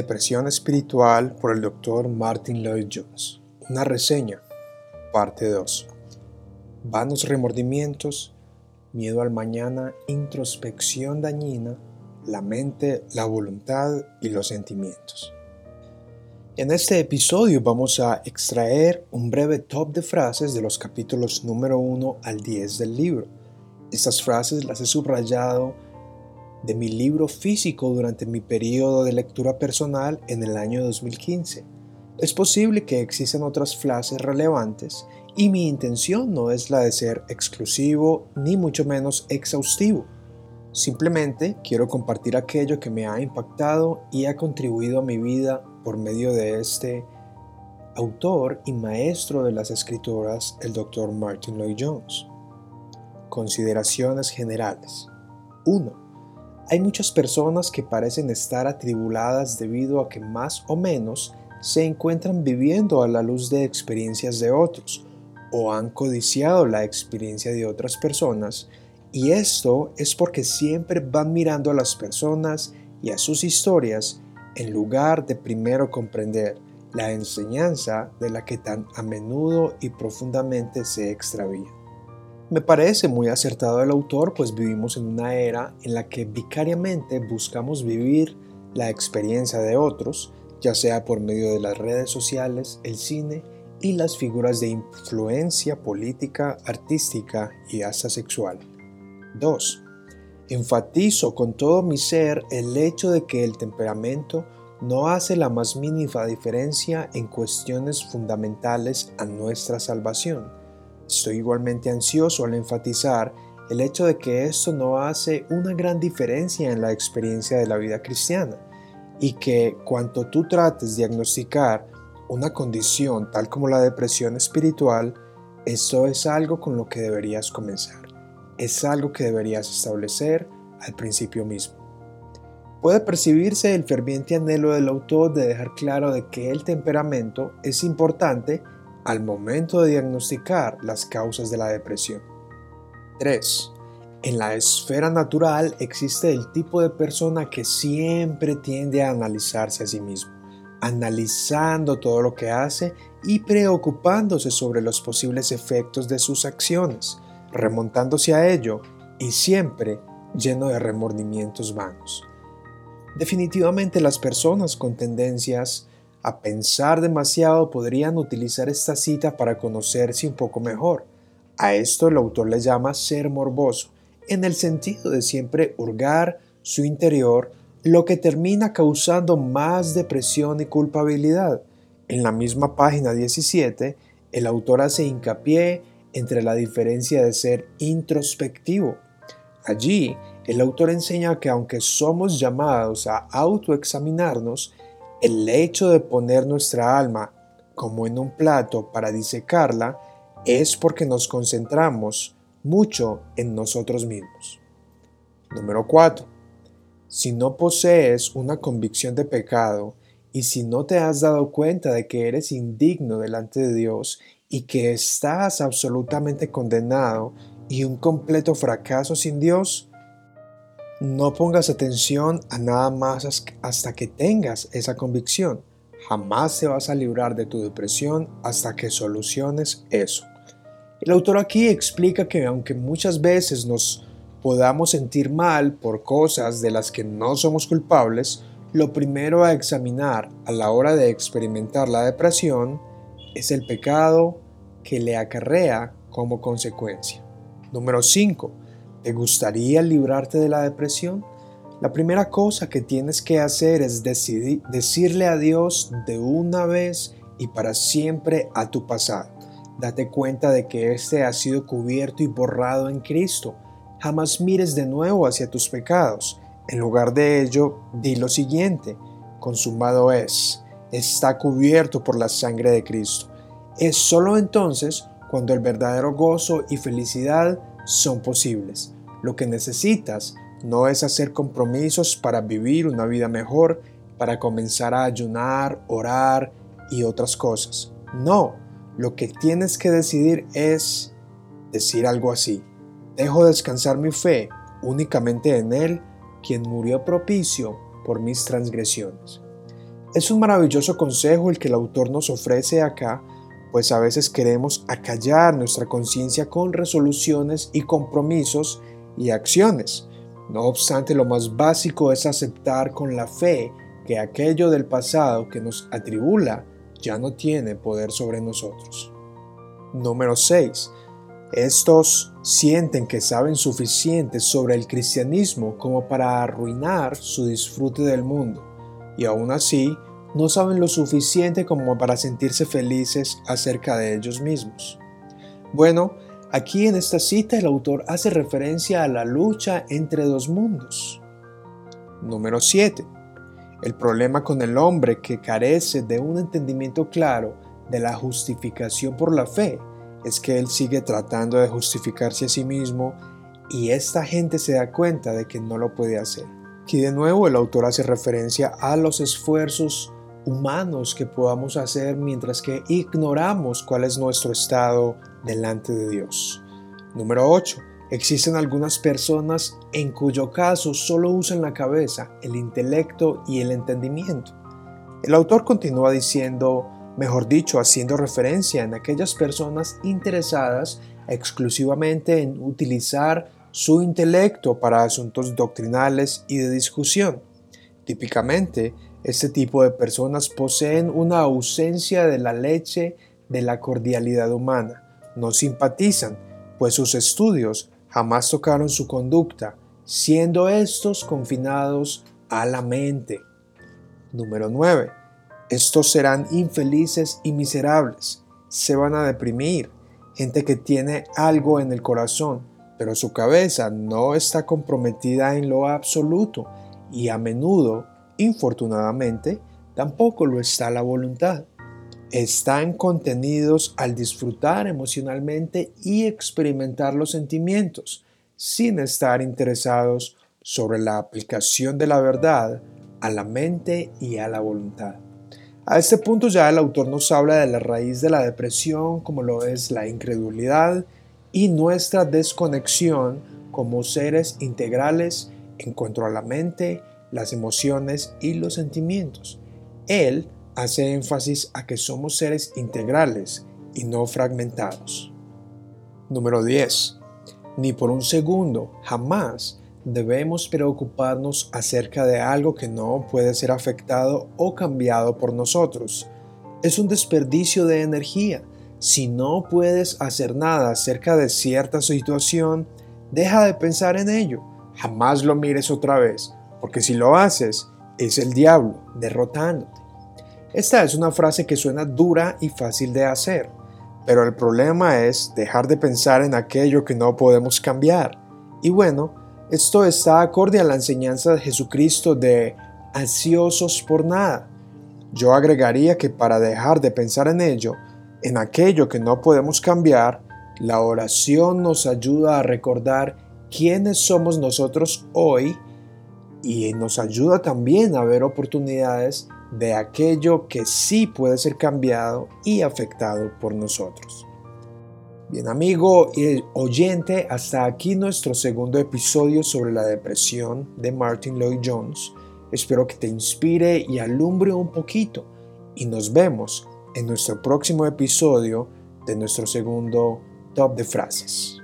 Depresión espiritual por el Dr. Martin Lloyd Jones. Una reseña. Parte 2. Vanos remordimientos, miedo al mañana, introspección dañina, la mente, la voluntad y los sentimientos. En este episodio vamos a extraer un breve top de frases de los capítulos número 1 al 10 del libro. Estas frases las he subrayado de mi libro físico durante mi periodo de lectura personal en el año 2015. Es posible que existan otras frases relevantes y mi intención no es la de ser exclusivo ni mucho menos exhaustivo. Simplemente quiero compartir aquello que me ha impactado y ha contribuido a mi vida por medio de este autor y maestro de las escritoras, el Dr. Martin Lloyd Jones. Consideraciones generales. 1. Hay muchas personas que parecen estar atribuladas debido a que más o menos se encuentran viviendo a la luz de experiencias de otros o han codiciado la experiencia de otras personas y esto es porque siempre van mirando a las personas y a sus historias en lugar de primero comprender la enseñanza de la que tan a menudo y profundamente se extravía. Me parece muy acertado el autor, pues vivimos en una era en la que vicariamente buscamos vivir la experiencia de otros, ya sea por medio de las redes sociales, el cine y las figuras de influencia política, artística y hasta sexual. 2. Enfatizo con todo mi ser el hecho de que el temperamento no hace la más mínima diferencia en cuestiones fundamentales a nuestra salvación Estoy igualmente ansioso al enfatizar el hecho de que esto no hace una gran diferencia en la experiencia de la vida cristiana y que cuanto tú trates de diagnosticar una condición tal como la depresión espiritual, esto es algo con lo que deberías comenzar. Es algo que deberías establecer al principio mismo. Puede percibirse el ferviente anhelo del autor de dejar claro de que el temperamento es importante al momento de diagnosticar las causas de la depresión. 3. En la esfera natural existe el tipo de persona que siempre tiende a analizarse a sí mismo, analizando todo lo que hace y preocupándose sobre los posibles efectos de sus acciones, remontándose a ello y siempre lleno de remordimientos vanos. Definitivamente las personas con tendencias a pensar demasiado podrían utilizar esta cita para conocerse un poco mejor. A esto el autor le llama ser morboso, en el sentido de siempre hurgar su interior, lo que termina causando más depresión y culpabilidad. En la misma página 17, el autor hace hincapié entre la diferencia de ser introspectivo. Allí, el autor enseña que aunque somos llamados a autoexaminarnos, el hecho de poner nuestra alma como en un plato para disecarla es porque nos concentramos mucho en nosotros mismos. Número 4. Si no posees una convicción de pecado y si no te has dado cuenta de que eres indigno delante de Dios y que estás absolutamente condenado y un completo fracaso sin Dios, no pongas atención a nada más hasta que tengas esa convicción. Jamás te vas a librar de tu depresión hasta que soluciones eso. El autor aquí explica que aunque muchas veces nos podamos sentir mal por cosas de las que no somos culpables, lo primero a examinar a la hora de experimentar la depresión es el pecado que le acarrea como consecuencia. Número 5. ¿Te gustaría librarte de la depresión? La primera cosa que tienes que hacer es decidir, decirle a Dios de una vez y para siempre a tu pasado. Date cuenta de que éste ha sido cubierto y borrado en Cristo. Jamás mires de nuevo hacia tus pecados. En lugar de ello, di lo siguiente, consumado es, está cubierto por la sangre de Cristo. Es sólo entonces cuando el verdadero gozo y felicidad son posibles. Lo que necesitas no es hacer compromisos para vivir una vida mejor, para comenzar a ayunar, orar y otras cosas. No, lo que tienes que decidir es decir algo así. Dejo descansar mi fe únicamente en Él, quien murió propicio por mis transgresiones. Es un maravilloso consejo el que el autor nos ofrece acá, pues a veces queremos acallar nuestra conciencia con resoluciones y compromisos y acciones. No obstante, lo más básico es aceptar con la fe que aquello del pasado que nos atribula ya no tiene poder sobre nosotros. Número 6. Estos sienten que saben suficiente sobre el cristianismo como para arruinar su disfrute del mundo, y aún así no saben lo suficiente como para sentirse felices acerca de ellos mismos. Bueno, aquí en esta cita el autor hace referencia a la lucha entre dos mundos. Número 7. El problema con el hombre que carece de un entendimiento claro de la justificación por la fe es que él sigue tratando de justificarse a sí mismo y esta gente se da cuenta de que no lo puede hacer. Aquí de nuevo el autor hace referencia a los esfuerzos humanos que podamos hacer mientras que ignoramos cuál es nuestro estado delante de Dios. Número 8. Existen algunas personas en cuyo caso solo usan la cabeza, el intelecto y el entendimiento. El autor continúa diciendo, mejor dicho, haciendo referencia en aquellas personas interesadas exclusivamente en utilizar su intelecto para asuntos doctrinales y de discusión. Típicamente, este tipo de personas poseen una ausencia de la leche de la cordialidad humana. No simpatizan, pues sus estudios jamás tocaron su conducta, siendo estos confinados a la mente. Número 9. Estos serán infelices y miserables. Se van a deprimir. Gente que tiene algo en el corazón, pero su cabeza no está comprometida en lo absoluto y a menudo Infortunadamente, tampoco lo está la voluntad. Están contenidos al disfrutar emocionalmente y experimentar los sentimientos, sin estar interesados sobre la aplicación de la verdad a la mente y a la voluntad. A este punto ya el autor nos habla de la raíz de la depresión, como lo es la incredulidad y nuestra desconexión como seres integrales en cuanto a la mente las emociones y los sentimientos. Él hace énfasis a que somos seres integrales y no fragmentados. Número 10. Ni por un segundo, jamás, debemos preocuparnos acerca de algo que no puede ser afectado o cambiado por nosotros. Es un desperdicio de energía. Si no puedes hacer nada acerca de cierta situación, deja de pensar en ello. Jamás lo mires otra vez porque si lo haces, es el diablo derrotándote. Esta es una frase que suena dura y fácil de hacer, pero el problema es dejar de pensar en aquello que no podemos cambiar. Y bueno, esto está acorde a la enseñanza de Jesucristo de ansiosos por nada. Yo agregaría que para dejar de pensar en ello, en aquello que no podemos cambiar, la oración nos ayuda a recordar quiénes somos nosotros hoy y nos ayuda también a ver oportunidades de aquello que sí puede ser cambiado y afectado por nosotros. Bien amigo y oyente, hasta aquí nuestro segundo episodio sobre la depresión de Martin Lloyd Jones. Espero que te inspire y alumbre un poquito y nos vemos en nuestro próximo episodio de nuestro segundo top de frases.